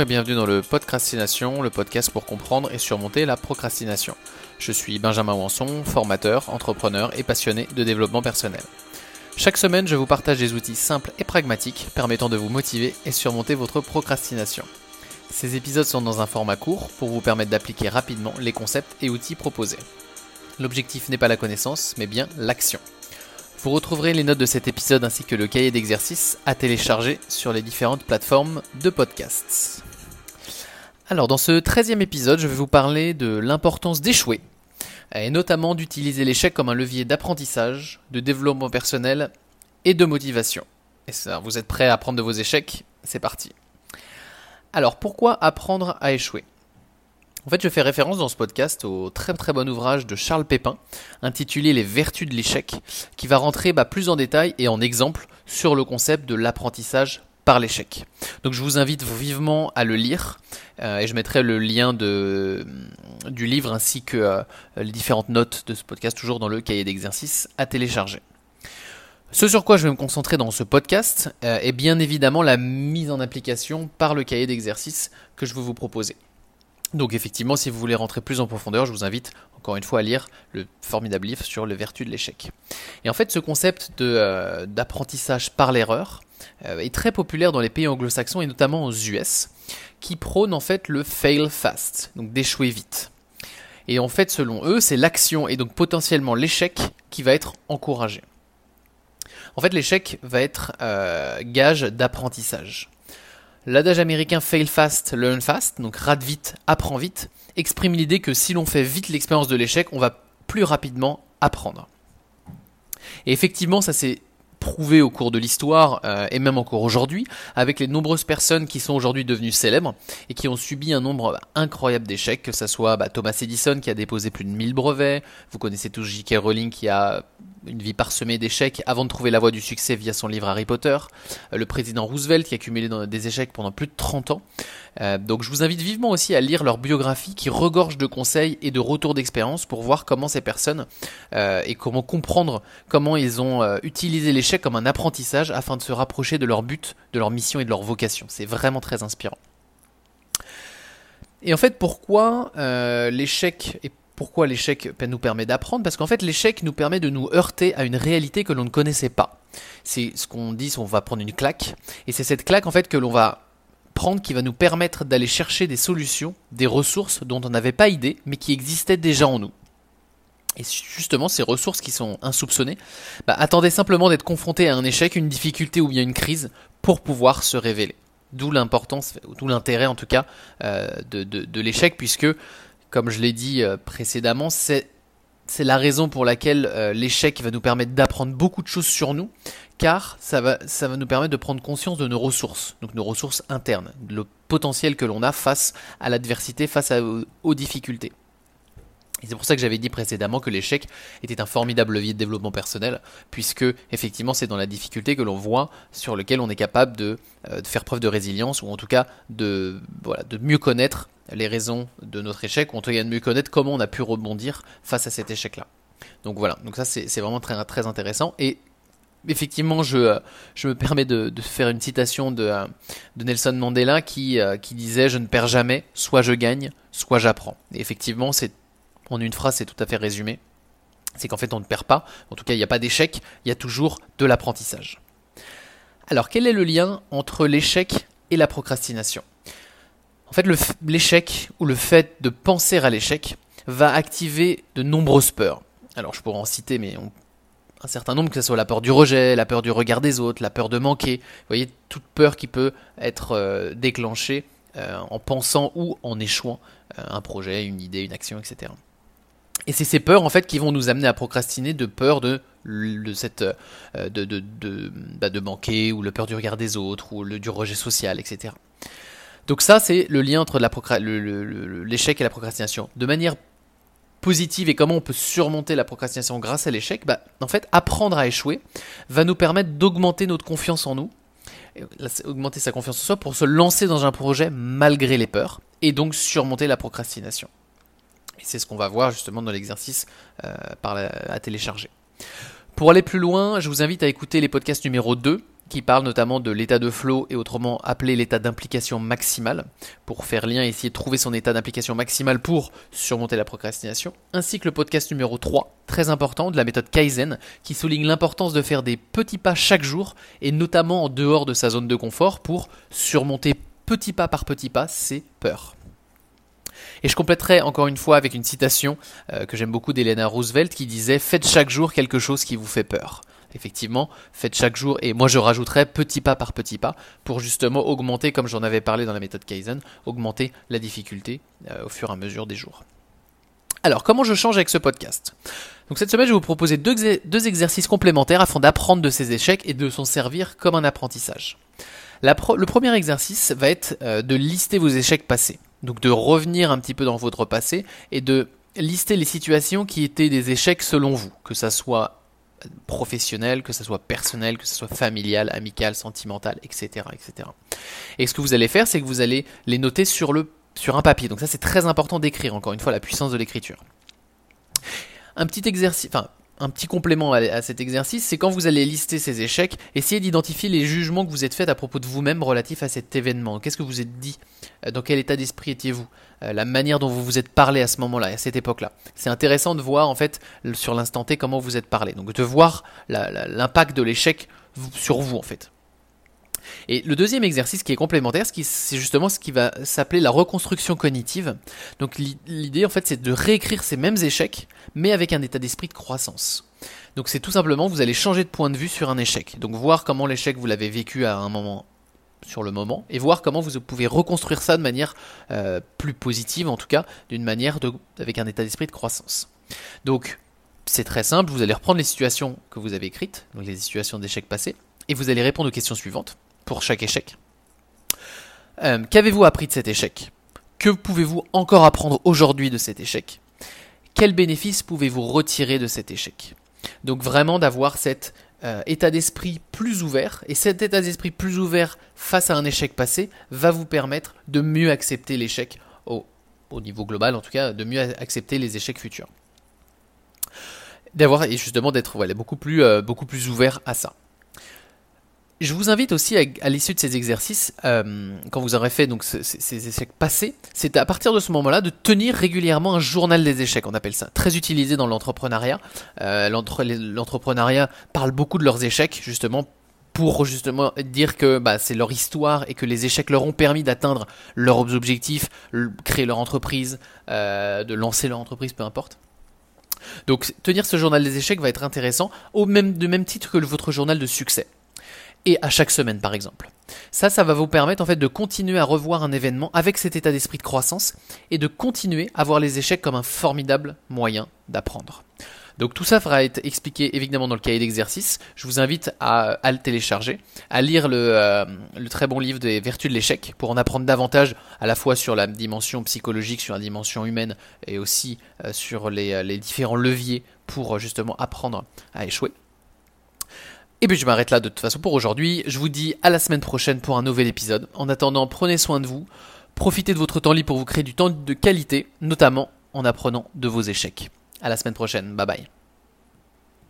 Et bienvenue dans le Podcastination, le podcast pour comprendre et surmonter la procrastination. Je suis Benjamin Wanson, formateur, entrepreneur et passionné de développement personnel. Chaque semaine, je vous partage des outils simples et pragmatiques permettant de vous motiver et surmonter votre procrastination. Ces épisodes sont dans un format court pour vous permettre d'appliquer rapidement les concepts et outils proposés. L'objectif n'est pas la connaissance, mais bien l'action. Vous retrouverez les notes de cet épisode ainsi que le cahier d'exercices à télécharger sur les différentes plateformes de podcasts. Alors dans ce 13e épisode, je vais vous parler de l'importance d'échouer, et notamment d'utiliser l'échec comme un levier d'apprentissage, de développement personnel et de motivation. Et ça, vous êtes prêts à apprendre de vos échecs? C'est parti. Alors pourquoi apprendre à échouer? En fait, je fais référence dans ce podcast au très très bon ouvrage de Charles Pépin, intitulé Les vertus de l'échec, qui va rentrer bah, plus en détail et en exemple sur le concept de l'apprentissage par l'échec. Donc je vous invite vivement à le lire euh, et je mettrai le lien du livre ainsi que euh, les différentes notes de ce podcast toujours dans le cahier d'exercice à télécharger. Ce sur quoi je vais me concentrer dans ce podcast euh, est bien évidemment la mise en application par le cahier d'exercice que je veux vous proposer. Donc effectivement, si vous voulez rentrer plus en profondeur, je vous invite encore une fois à lire le formidable livre sur les vertus de l'échec. Et en fait, ce concept euh, d'apprentissage par l'erreur euh, est très populaire dans les pays anglo-saxons et notamment aux US, qui prônent en fait le fail fast, donc d'échouer vite. Et en fait, selon eux, c'est l'action et donc potentiellement l'échec qui va être encouragé. En fait, l'échec va être euh, gage d'apprentissage. L'adage américain fail fast, learn fast, donc rate vite, apprends vite, exprime l'idée que si l'on fait vite l'expérience de l'échec, on va plus rapidement apprendre. Et effectivement, ça s'est prouvé au cours de l'histoire euh, et même encore aujourd'hui, avec les nombreuses personnes qui sont aujourd'hui devenues célèbres et qui ont subi un nombre incroyable d'échecs, que ce soit bah, Thomas Edison qui a déposé plus de 1000 brevets, vous connaissez tous J.K. Rowling qui a une vie parsemée d'échecs avant de trouver la voie du succès via son livre Harry Potter, euh, le président Roosevelt qui a cumulé des échecs pendant plus de 30 ans. Euh, donc je vous invite vivement aussi à lire leur biographie qui regorge de conseils et de retours d'expérience pour voir comment ces personnes et comment comprendre comment ils ont utilisé l'échec comme un apprentissage afin de se rapprocher de leur but, de leur mission et de leur vocation. C'est vraiment très inspirant. Et en fait, pourquoi pourquoi l'échec nous permet d'apprendre? Parce qu'en fait, l'échec nous permet de nous heurter à une réalité que l'on ne connaissait pas. C'est ce qu'on dit, on va prendre une claque, et c'est cette claque en fait que l'on va prendre qui va nous permettre d'aller chercher des solutions, des ressources dont on n'avait pas idée, mais qui existaient déjà en nous. Et justement, ces ressources qui sont insoupçonnées, bah, attendez simplement d'être confronté à un échec, une difficulté ou bien une crise pour pouvoir se révéler. D'où l'importance, d'où l'intérêt en tout cas euh, de, l'échec, puisque comme je l'ai dit euh, précédemment, c'est la raison pour laquelle euh, l'échec va nous permettre d'apprendre beaucoup de choses sur nous, car ça va, ça va nous permettre de prendre conscience de nos ressources, donc nos ressources internes, le potentiel que l'on a face à l'adversité, face aux difficultés. C'est pour ça que j'avais dit précédemment que l'échec était un formidable levier de développement personnel, puisque effectivement c'est dans la difficulté que l'on voit sur lequel on est capable de, euh, faire preuve de résilience, ou en tout cas de, mieux connaître les raisons de notre échec, ou en tout cas de mieux connaître comment on a pu rebondir face à cet échec-là. Donc voilà, donc ça c'est vraiment très, intéressant. Et effectivement, je, euh, me permets de, faire une citation de, euh, Nelson Mandela qui, qui disait Je ne perds jamais, soit je gagne, soit j'apprends. Et effectivement, c'est en une phrase, c'est tout à fait résumé. C'est qu'en fait, on ne perd pas. En tout cas, il n'y a pas d'échec. Il y a toujours de l'apprentissage. Alors, quel est le lien entre l'échec et la procrastination? En fait, l'échec ou le fait de penser à l'échec va activer de nombreuses peurs. Alors, je pourrais en citer, mais un certain nombre, que ce soit la peur du rejet, la peur du regard des autres, la peur de manquer. Vous voyez, toute peur qui peut être euh, déclenchée euh, en pensant ou en échouant euh, un projet, une idée, une action, etc. Et c'est ces peurs en fait qui vont nous amener à procrastiner de peur de, cette euh, de, de, bah, de, manquer ou le peur du regard des autres ou le, du rejet social, etc. Donc ça c'est le lien entre l'échec et la procrastination. De manière positive et comment on peut surmonter la procrastination grâce à l'échec, bah, en fait apprendre à échouer va nous permettre d'augmenter notre confiance en nous, augmenter sa confiance en soi pour se lancer dans un projet malgré les peurs et donc surmonter la procrastination. Et c'est ce qu'on va voir justement dans l'exercice euh, à télécharger. Pour aller plus loin, je vous invite à écouter les podcasts numéro 2 qui parle notamment de l'état de flow et autrement appelé l'état d'implication maximale, pour faire lien et essayer de trouver son état d'implication maximale pour surmonter la procrastination, ainsi que le podcast numéro 3, très important, de la méthode Kaizen, qui souligne l'importance de faire des petits pas chaque jour, et notamment en dehors de sa zone de confort, pour surmonter petit pas par petit pas ses peurs. Et je compléterai encore une fois avec une citation euh, que j'aime beaucoup d'Elena Roosevelt qui disait Faites chaque jour quelque chose qui vous fait peur effectivement, faites chaque jour, et moi je rajouterais petit pas par petit pas, pour justement augmenter, comme j'en avais parlé dans la méthode Kaizen, augmenter la difficulté euh, au fur et à mesure des jours. Alors, comment je change avec ce podcast? Donc cette semaine, je vais vous proposer deux, exercices complémentaires afin d'apprendre de ces échecs et de s'en servir comme un apprentissage. le premier exercice va être euh, de lister vos échecs passés. Donc de revenir un petit peu dans votre passé et de lister les situations qui étaient des échecs selon vous, que ça soit professionnel, que ce soit personnel, que ce soit familial, amical, sentimental, etc., etc. Et ce que vous allez faire, c'est que vous allez les noter sur, un papier. Donc ça, c'est très important d'écrire, encore une fois, la puissance de l'écriture. Un petit exercice, un petit complément à, cet exercice, c'est quand vous allez lister ces échecs, essayez d'identifier les jugements que vous êtes faits à propos de vous-même relatifs à cet événement. Qu'est-ce que vous êtes dit? Euh, Dans quel état d'esprit étiez-vous? Euh, La manière dont vous vous êtes parlé à ce moment-là, à cette époque-là. C'est intéressant de voir en fait sur l'instant T comment vous êtes parlé. Donc de voir l'impact de l'échec sur vous en fait. Et le deuxième exercice qui est complémentaire, c'est justement ce qui va s'appeler la reconstruction cognitive. Donc l'idée en fait c'est de réécrire ces mêmes échecs, mais avec un état d'esprit de croissance. Donc c'est tout simplement vous allez changer de point de vue sur un échec. Donc voir comment l'échec vous l'avez vécu à un moment sur le moment et voir comment vous pouvez reconstruire ça de manière euh, plus positive en tout cas d'une manière avec un état d'esprit de croissance. Donc c'est très simple, vous allez reprendre les situations que vous avez écrites, donc les situations d'échecs passés, et vous allez répondre aux questions suivantes pour chaque échec. Euh, qu'avez-vous appris de cet échec? Que pouvez-vous encore apprendre aujourd'hui de cet échec? Quel bénéfice pouvez-vous retirer de cet échec? Donc vraiment d'avoir cet euh, état d'esprit plus ouvert, et cet état d'esprit plus ouvert face à un échec passé va vous permettre de mieux accepter l'échec au, niveau global, en tout cas, de mieux accepter les échecs futurs. D'avoir, et justement d'être euh, beaucoup plus ouvert à ça. Je vous invite aussi à, l'issue de ces exercices, euh, quand vous aurez fait donc ces, échecs passés, c'est à partir de ce moment-là de tenir régulièrement un journal des échecs, on appelle ça, très utilisé dans l'entrepreneuriat. Euh, l'entrepreneuriat parle beaucoup de leurs échecs justement pour justement dire que bah, c'est leur histoire et que les échecs leur ont permis d'atteindre leurs objectifs, créer leur entreprise, euh, de lancer leur entreprise, peu importe. Donc tenir ce journal des échecs va être intéressant, au même, de même titre que votre journal de succès et à chaque semaine par exemple. Ça, ça va vous permettre en fait de continuer à revoir un événement avec cet état d'esprit de croissance et de continuer à voir les échecs comme un formidable moyen d'apprendre. Donc tout ça fera être expliqué évidemment dans le cahier d'exercice. Je vous invite à, le télécharger, à lire euh, le, très bon livre des vertus de l'échec pour en apprendre davantage à la fois sur la dimension psychologique, sur la dimension humaine et aussi euh, sur les, les différents leviers pour justement apprendre à échouer. Et puis je m'arrête là de toute façon pour aujourd'hui. Je vous dis à la semaine prochaine pour un nouvel épisode. En attendant, prenez soin de vous. Profitez de votre temps libre pour vous créer du temps de qualité, notamment en apprenant de vos échecs. À la semaine prochaine. Bye bye.